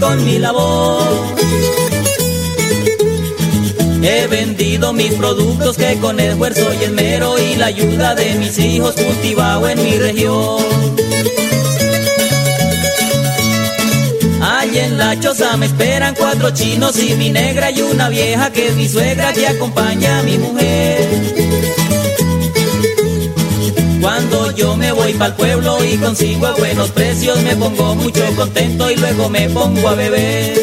Con mi labor. He vendido mis productos que con esfuerzo y esmero y la ayuda de mis hijos cultivado en mi región. Allí en la choza me esperan cuatro chinos y mi negra y una vieja que es mi suegra que acompaña a mi mujer. Cuando yo me voy para el pueblo y consigo a buenos precios, me pongo mucho contento y luego me pongo a beber.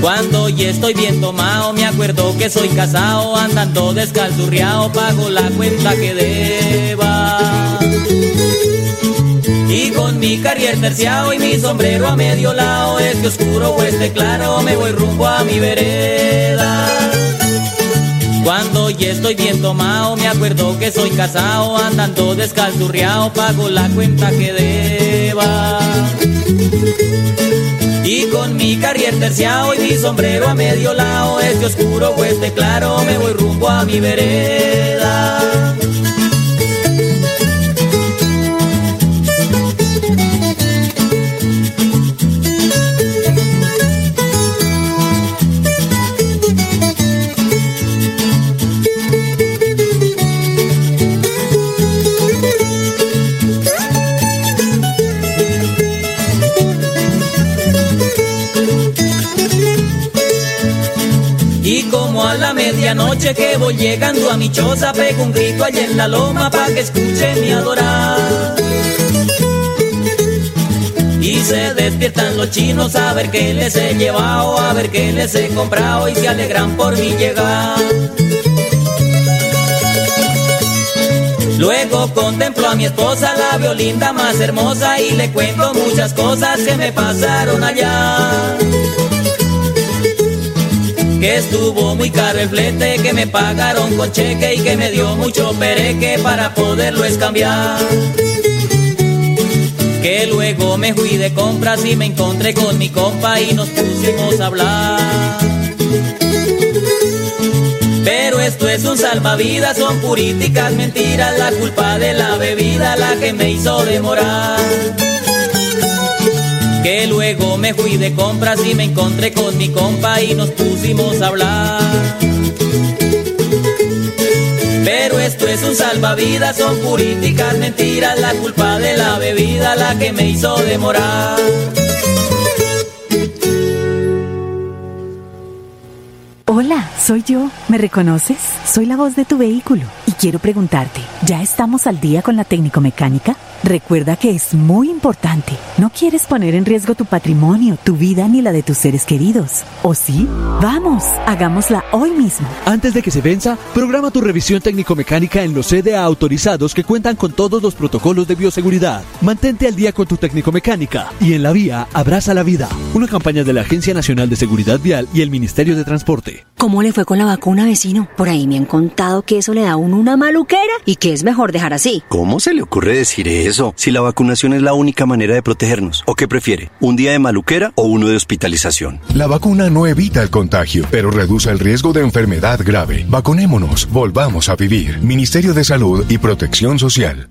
Cuando ya estoy bien tomado, me acuerdo que soy casado, andando descalzurriado, pago la cuenta que deba. Y con mi carrier terciado y mi sombrero a medio lado, este oscuro o este claro, me voy rumbo a mi vereda. Cuando ya estoy bien tomado, me acuerdo que soy casado, andando descalzurriado, pago la cuenta que deba. Y con mi carrier terciado y mi sombrero a medio lado, este oscuro o este claro, me voy rumbo a mi vereda. Que voy llegando a mi choza, pego un grito allá en la loma pa' que escuche mi adorar. Y se despiertan los chinos a ver qué les he llevado, a ver qué les he comprado y se alegran por mi llegar. Luego contemplo a mi esposa, la violinda más hermosa, y le cuento muchas cosas que me pasaron allá que estuvo muy caro el flete, que me pagaron con cheque y que me dio mucho pereque para poderlo escambiar. Que luego me fui de compras y me encontré con mi compa y nos pusimos a hablar. Pero esto es un salvavidas, son puríticas mentiras, la culpa de la bebida la que me hizo demorar. Que luego me fui de compras y me encontré con mi compa y nos pusimos a hablar. Pero esto es un salvavidas, son puríticas mentiras, la culpa de la bebida la que me hizo demorar. Hola, soy yo. ¿Me reconoces? Soy la voz de tu vehículo y quiero preguntarte, ¿ya estamos al día con la técnico mecánica? Recuerda que es muy importante. No quieres poner en riesgo tu patrimonio, tu vida ni la de tus seres queridos. ¿O sí? Vamos, hagámosla hoy mismo. Antes de que se venza, programa tu revisión técnico-mecánica en los CDA autorizados que cuentan con todos los protocolos de bioseguridad. Mantente al día con tu técnico-mecánica y en la vía abraza la vida. Una campaña de la Agencia Nacional de Seguridad Vial y el Ministerio de Transporte. ¿Cómo le fue con la vacuna, vecino? Por ahí me han contado que eso le da a uno una maluquera y que es mejor dejar así. ¿Cómo se le ocurre decir eso? Si la vacunación es la única manera de protegernos? ¿O qué prefiere? ¿Un día de maluquera o uno de hospitalización? La vacuna no evita el contagio, pero reduce el riesgo de enfermedad grave. Vacunémonos, volvamos a vivir. Ministerio de Salud y Protección Social.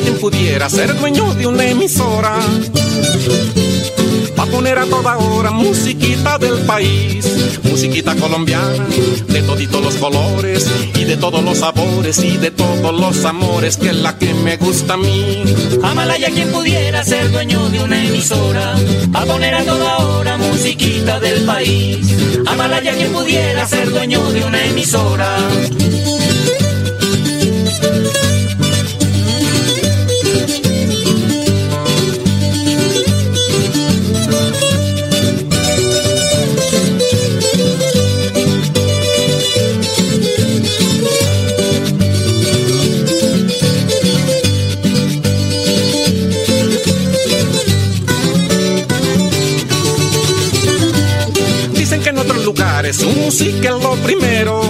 Quien pudiera ser dueño de una emisora. Va a poner a toda hora musiquita del país, musiquita colombiana, de toditos los colores y de todos los sabores y de todos los amores, que es la que me gusta a mí. Amala ya quien pudiera ser dueño de una emisora, a poner a toda hora musiquita del país. Amala ya quien pudiera ser dueño de una emisora. es su música lo primero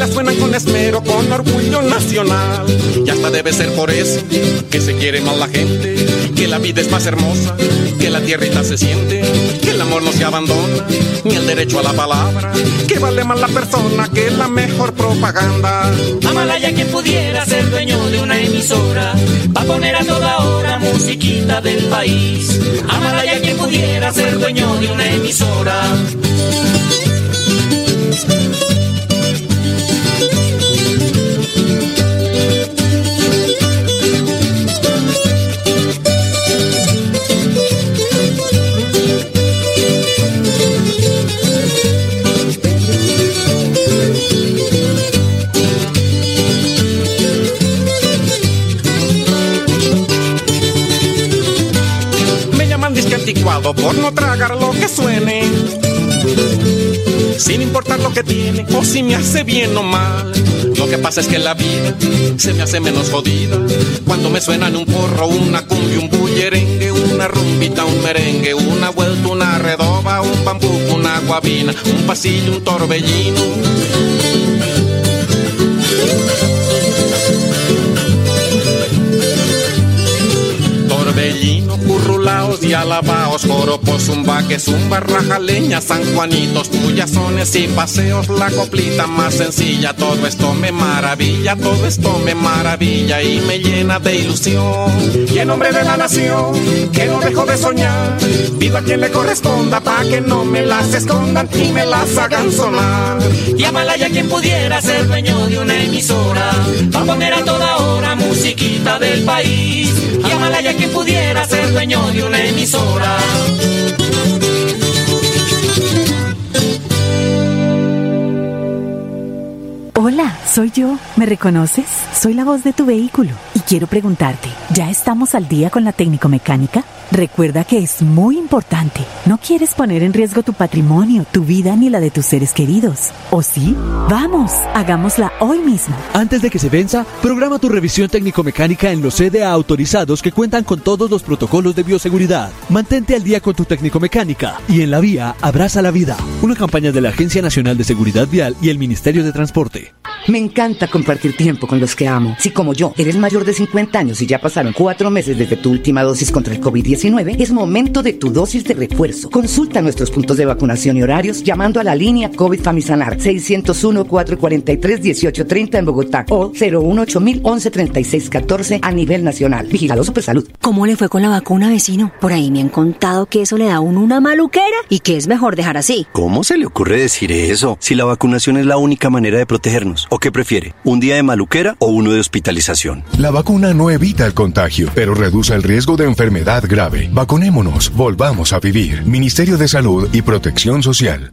y la suenan con esmero, con orgullo nacional. Y hasta debe ser por eso que se quiere más la gente, que la vida es más hermosa, que la tierrita se siente, que el amor no se abandona, ni el derecho a la palabra, que vale más la persona que la mejor propaganda. Amalaya quien pudiera ser dueño de una emisora, va a poner a toda hora musiquita del país. Amalaya quien pudiera ser dueño de una emisora. Que tiene o si me hace bien o mal. Lo que pasa es que la vida se me hace menos jodida. Cuando me suenan un porro, una cumbia, un bullerengue, una rumbita, un merengue, una vuelta, una redoba, un bambuco, una guabina, un pasillo, un torbellino. Torbellino, currulaos y alabaos, joropos, zumba, que zumba, rajaleña, San Juanitos, puyazones y paseos, la coplita más sencilla, todo esto me maravilla, todo esto me maravilla y me llena de ilusión. Y en nombre de la nación, que no dejo de soñar, pido a quien le corresponda pa' que no me las escondan y me las hagan sonar. Y Amalaya quien pudiera ser dueño de una emisora, va a poner a toda hora musiquita del país. Y Amalaya quien pudiera ser dueño de una emisora. Hola, soy yo. ¿Me reconoces? Soy la voz de tu vehículo y quiero preguntarte, ¿ya estamos al día con la técnico mecánica? Recuerda que es muy importante. No quieres poner en riesgo tu patrimonio, tu vida ni la de tus seres queridos. ¿O sí? Vamos, hagámosla hoy mismo. Antes de que se venza, programa tu revisión técnico-mecánica en los CDA autorizados que cuentan con todos los protocolos de bioseguridad. Mantente al día con tu técnico-mecánica y en la vía abraza la vida. Una campaña de la Agencia Nacional de Seguridad Vial y el Ministerio de Transporte. Me encanta compartir tiempo con los que amo. Si como yo eres mayor de 50 años y ya pasaron cuatro meses desde tu última dosis contra el COVID-19, es momento de tu dosis de refuerzo. Consulta nuestros puntos de vacunación y horarios llamando a la línea COVID Famisanar 601-443-1830 en Bogotá o 018 113614 a nivel nacional. Vigilado Supersalud. ¿Cómo le fue con la vacuna, vecino? Por ahí me han contado que eso le da a uno una maluquera y que es mejor dejar así. ¿Cómo se le ocurre decir eso? Si la vacunación es la única manera de protegernos. ¿O qué prefiere? ¿Un día de maluquera o uno de hospitalización? La vacuna no evita el contagio, pero reduce el riesgo de enfermedad grave. Vacunémonos, volvamos a vivir. Ministerio de Salud y Protección Social.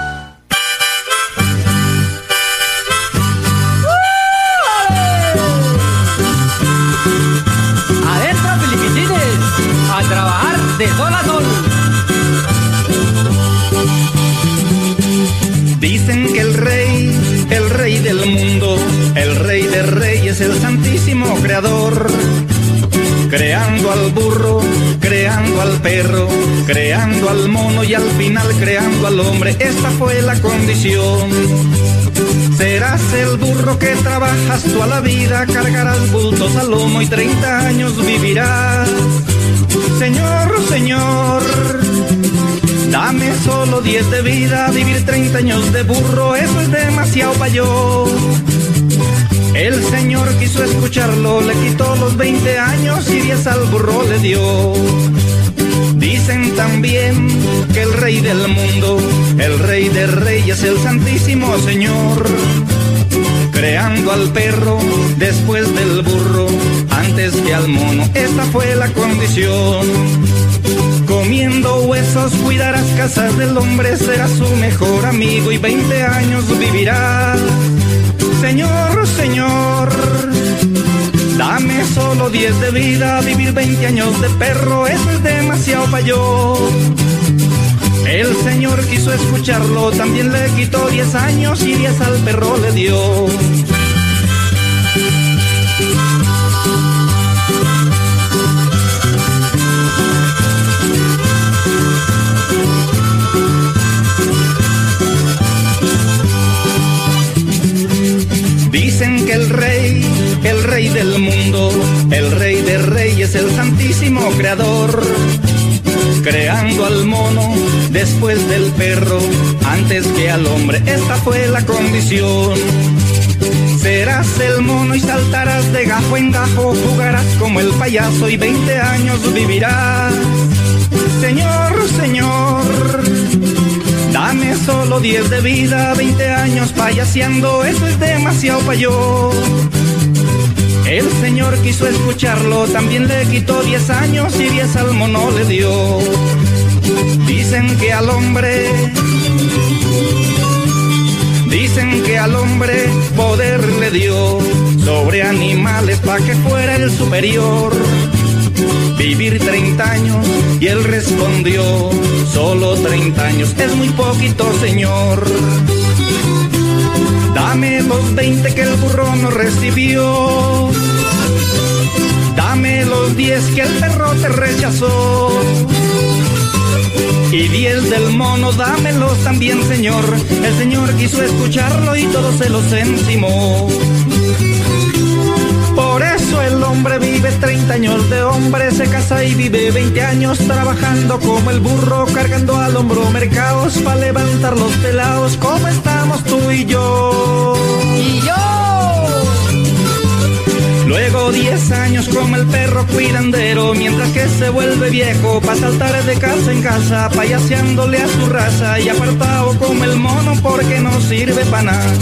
De sol sol. Dicen que el rey, el rey del mundo, el rey de reyes, el santísimo creador. Creando al burro, creando al perro, creando al mono y al final creando al hombre. Esta fue la condición. Serás el burro que trabajas toda la vida, cargarás bultos al lomo y 30 años vivirás. Señor, señor, Dame solo 10 de vida, vivir 30 años de burro, eso es demasiado para yo. El Señor quiso escucharlo, le quitó los 20 años y 10 al burro le dio. Dicen también que el rey del mundo, el rey de reyes, el santísimo Señor, creando al perro después burro, que al mono, esta fue la condición. Comiendo huesos cuidarás casas del hombre, serás su mejor amigo y 20 años vivirás. Señor, Señor, dame solo 10 de vida, vivir 20 años de perro, eso es demasiado para yo. El Señor quiso escucharlo, también le quitó 10 años y 10 al perro le dio. Rey del mundo, el rey de reyes, el santísimo creador, creando al mono después del perro, antes que al hombre, esta fue la condición. Serás el mono y saltarás de gajo en gajo, jugarás como el payaso y 20 años vivirás. Señor, señor, Dame solo 10 de vida, 20 años payaseando, eso es demasiado para yo. El Señor quiso escucharlo, también le quitó 10 años y 10 al mono le dio. Dicen que al hombre, dicen que al hombre poder le dio sobre animales para que fuera el superior vivir 30 años y él respondió, solo 30 años es muy poquito, señor. Dame los 20 que el burro no recibió. Dame los 10 que el perro te rechazó. Y 10 del mono, dámelos también, señor. El señor quiso escucharlo y todo se los encimó. El hombre vive 30 años de hombre, se casa y vive 20 años trabajando como el burro, cargando al hombro mercados para levantar los pelados, como estamos tú y yo. Y yo. Luego 10 años como el perro cuidandero, mientras que se vuelve viejo para saltar de casa en casa, payaseándole a su raza y apartado como el mono porque no sirve para nada.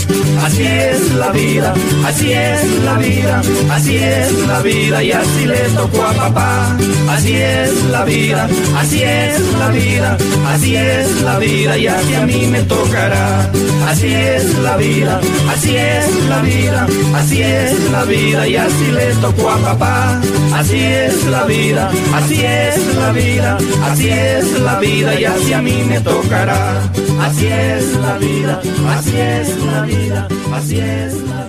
Así es la vida, así es la vida, así es la vida y así le tocó a papá. Así es la vida, así es la vida, así es la vida y así a mí me tocará. Así es la vida, así es la vida, así es la vida y así le tocó a papá. Así es la vida, así es la vida, así es la vida y así a mí me tocará. Así es la vida, así es la vida, así es la vida así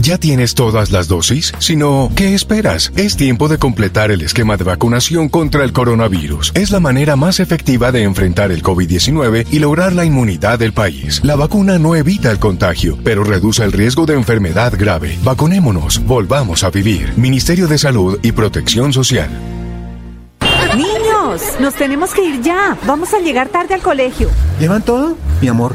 ¿Ya tienes todas las dosis? Si no, ¿qué esperas? Es tiempo de completar el esquema de vacunación contra el coronavirus. Es la manera más efectiva de enfrentar el COVID-19 y lograr la inmunidad del país. La vacuna no evita el contagio, pero reduce el riesgo de enfermedad grave. Vacunémonos, volvamos a vivir. Ministerio de Salud y Protección Social. Niños, nos tenemos que ir ya. Vamos a llegar tarde al colegio. ¿Llevan todo? Mi amor,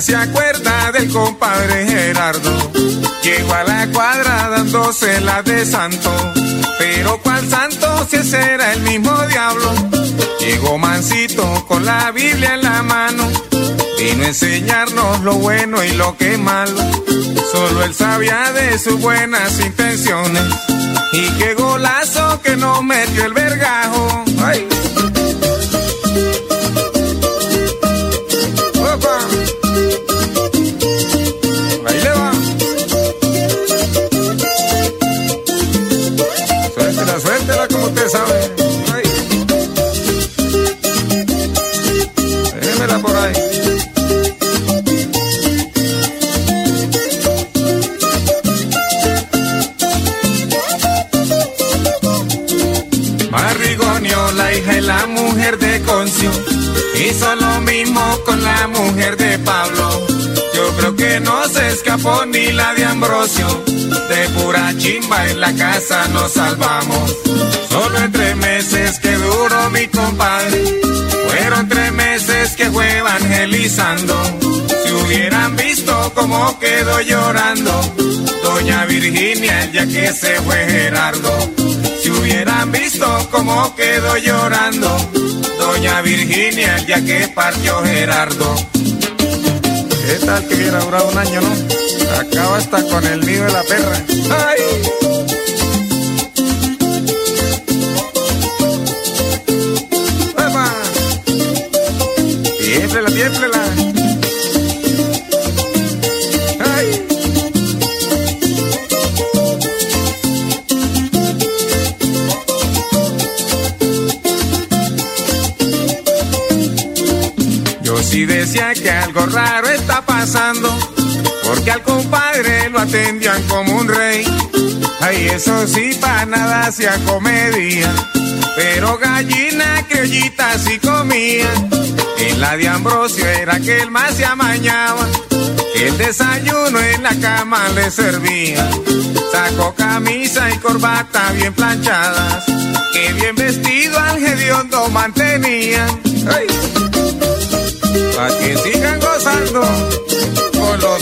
Se acuerda del compadre Gerardo. Llegó a la cuadra dándose la de santo. Pero cuál santo si ese era el mismo diablo. Llegó mansito con la Biblia en la mano. Vino a enseñarnos lo bueno y lo que malo. Solo él sabía de sus buenas intenciones. Y qué golazo que nos metió el vergajo. ¡Ay! Hija y la mujer de Concio, hizo lo mismo con la mujer de Pablo. Yo creo que no se escapó ni la de Ambrosio, de pura chimba en la casa nos salvamos. Solo en tres meses que duró mi compadre, fueron tres meses que fue evangelizando. Si hubieran visto cómo quedó llorando, doña Virginia día que se fue Gerardo. Hubieran visto cómo quedó llorando, doña Virginia el día que partió Gerardo. ¿Qué tal que hubiera durado un año, no? Acaba hasta con el nido de la perra. ¡Ay! Que algo raro está pasando, porque al compadre lo atendían como un rey. Ay, eso sí, para nada hacía comedia, pero gallina criollita sí comía. En la de Ambrosio era que el más se amañaba, el desayuno en la cama le servía. Sacó camisa y corbata bien planchadas, que bien vestido al hediondo mantenía. Ay.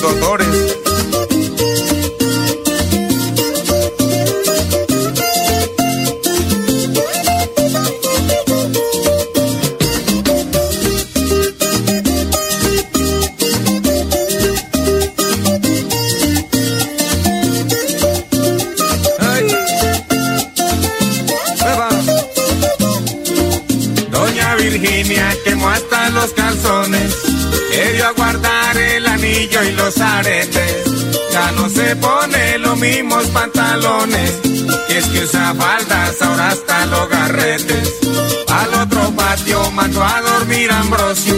Con patio mandó a dormir Ambrosio,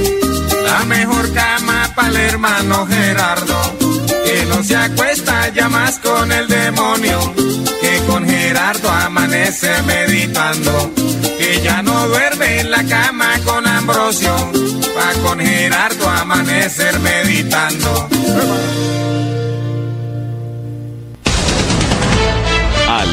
la mejor cama para el hermano Gerardo, que no se acuesta ya más con el demonio, que con Gerardo amanece meditando, que ya no duerme en la cama con Ambrosio, pa' con Gerardo amanecer meditando.